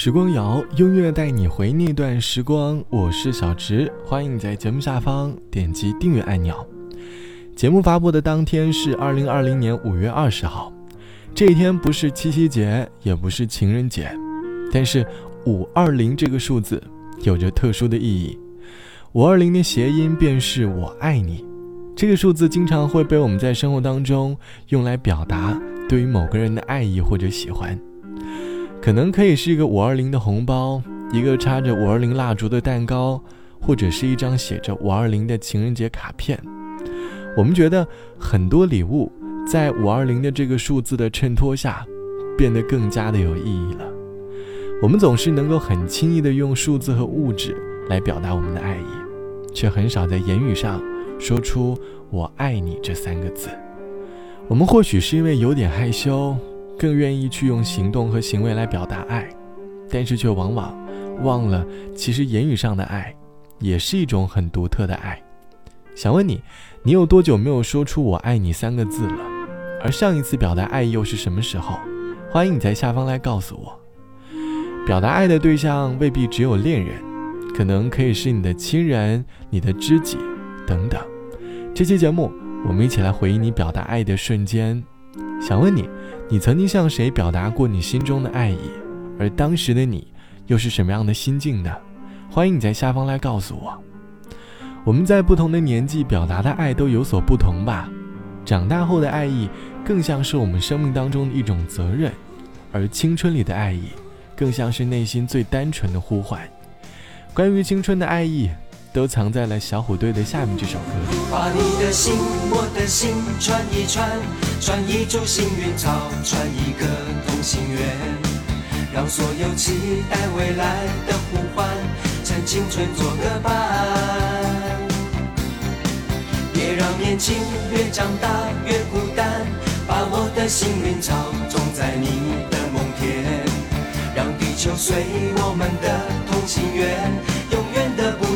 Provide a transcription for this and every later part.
时光谣，音乐带你回那段时光。我是小直，欢迎在节目下方点击订阅按钮。节目发布的当天是二零二零年五月二十号，这一天不是七夕节，也不是情人节，但是五二零这个数字有着特殊的意义。五二零的谐音便是“我爱你”，这个数字经常会被我们在生活当中用来表达对于某个人的爱意或者喜欢。可能可以是一个五二零的红包，一个插着五二零蜡烛的蛋糕，或者是一张写着五二零的情人节卡片。我们觉得很多礼物在五二零的这个数字的衬托下，变得更加的有意义了。我们总是能够很轻易的用数字和物质来表达我们的爱意，却很少在言语上说出“我爱你”这三个字。我们或许是因为有点害羞。更愿意去用行动和行为来表达爱，但是却往往忘了，其实言语上的爱也是一种很独特的爱。想问你，你有多久没有说出“我爱你”三个字了？而上一次表达爱又是什么时候？欢迎你在下方来告诉我。表达爱的对象未必只有恋人，可能可以是你的亲人、你的知己等等。这期节目，我们一起来回忆你表达爱的瞬间。想问你。你曾经向谁表达过你心中的爱意？而当时的你又是什么样的心境呢？欢迎你在下方来告诉我。我们在不同的年纪表达的爱都有所不同吧。长大后的爱意更像是我们生命当中的一种责任，而青春里的爱意更像是内心最单纯的呼唤。关于青春的爱意。都藏在了小虎队的下面这首歌。把你的心，我的心串一串，串一株幸运草，串一个同心圆，让所有期待未来的呼唤，趁青春做个伴。别让年轻越长大越孤单，把我的幸运草种在你的梦田，让地球随我们的同心圆。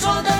说。的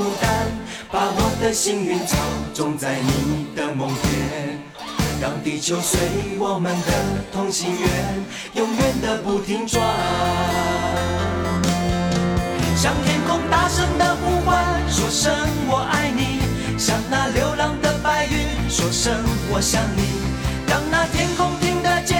孤单，把我的幸运草种在你的梦田，让地球随我们的同心圆，永远的不停转。向天空大声的呼唤，说声我爱你；向那流浪的白云说声我想你。让那天空听得见，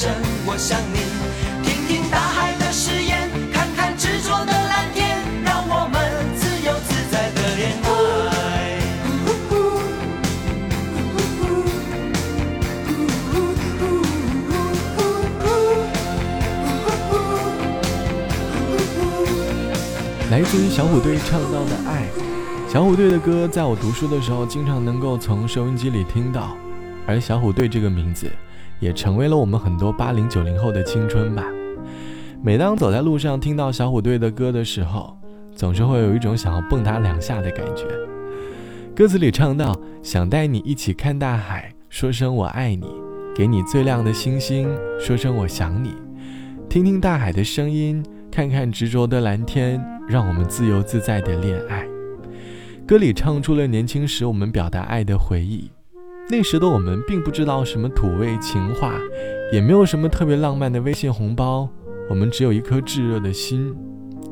声我想你。听听大海的誓言，看看执着的蓝天，让我们自由自在的恋爱。来自于小虎队唱到的爱。小虎队的歌，在我读书的时候，经常能够从收音机里听到，而小虎队这个名字，也成为了我们很多八零九零后的青春吧。每当走在路上听到小虎队的歌的时候，总是会有一种想要蹦跶两下的感觉。歌词里唱到：“想带你一起看大海，说声我爱你，给你最亮的星星，说声我想你，听听大海的声音，看看执着的蓝天，让我们自由自在的恋爱。”歌里唱出了年轻时我们表达爱的回忆。那时的我们并不知道什么土味情话，也没有什么特别浪漫的微信红包，我们只有一颗炙热的心。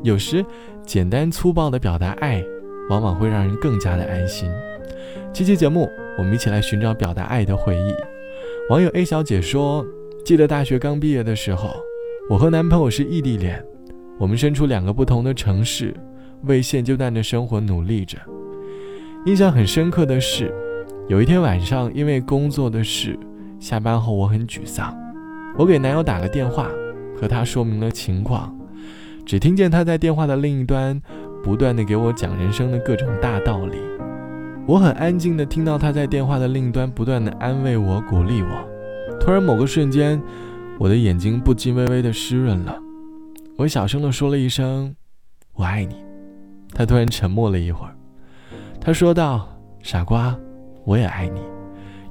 有时，简单粗暴的表达爱，往往会让人更加的安心。这期节目，我们一起来寻找表达爱的回忆。网友 A 小姐说：“记得大学刚毕业的时候，我和男朋友是异地恋，我们身处两个不同的城市，为现阶段的生活努力着。”印象很深刻的是，有一天晚上，因为工作的事，下班后我很沮丧。我给男友打了电话，和他说明了情况，只听见他在电话的另一端，不断的给我讲人生的各种大道理。我很安静的听到他在电话的另一端不断的安慰我、鼓励我。突然某个瞬间，我的眼睛不禁微微的湿润了。我小声的说了一声：“我爱你。”他突然沉默了一会儿。他说道：“傻瓜，我也爱你，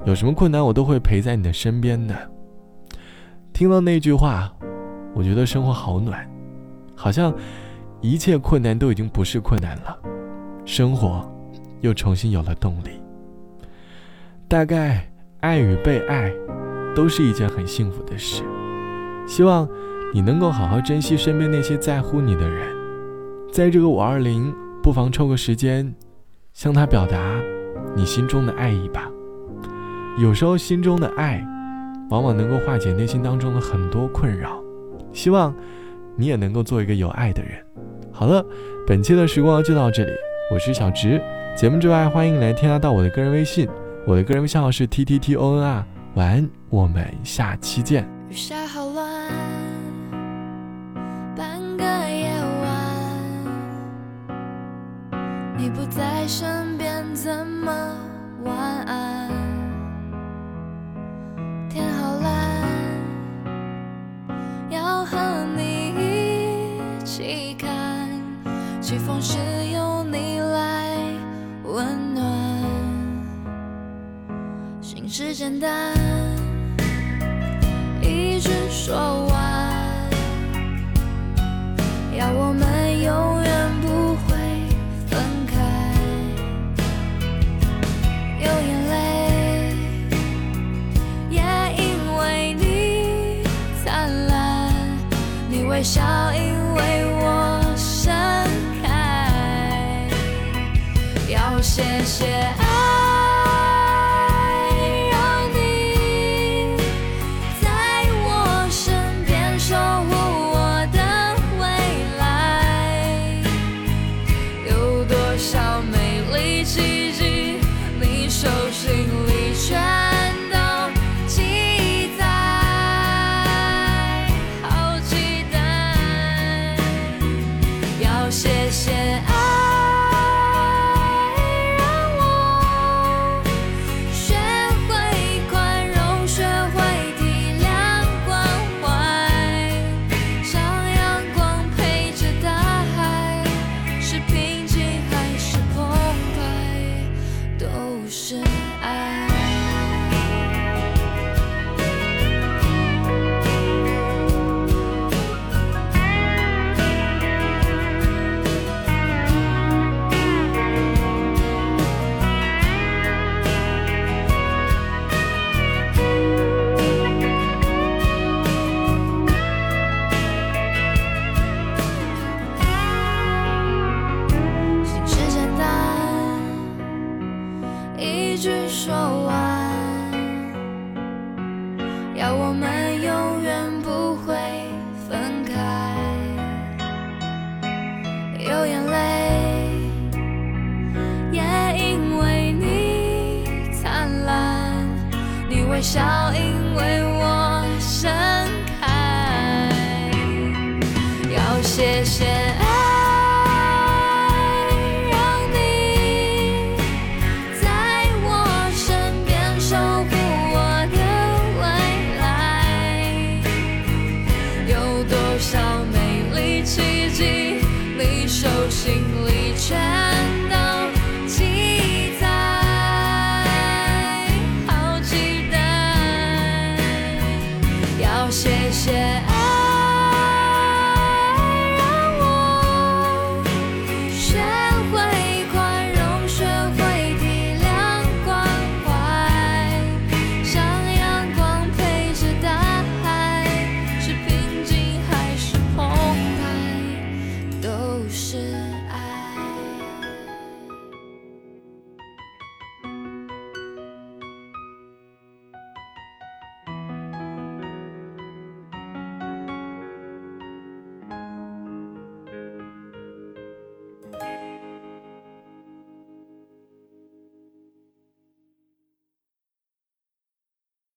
有什么困难我都会陪在你的身边的。”听到那句话，我觉得生活好暖，好像一切困难都已经不是困难了，生活又重新有了动力。大概爱与被爱都是一件很幸福的事，希望你能够好好珍惜身边那些在乎你的人，在这个五二零，不妨抽个时间。向他表达你心中的爱意吧。有时候心中的爱，往往能够化解内心当中的很多困扰。希望你也能够做一个有爱的人。好了，本期的时光就到这里，我是小直。节目之外，欢迎来添加到我的个人微信，我的个人微信号是 t t t o n r。晚安，我们下期见。雨下好乱，半个夜晚，你不在身边，怎么晚安？天好蓝，要和你一起看，起风时有你来温暖，心事简单。一直说谢谢爱。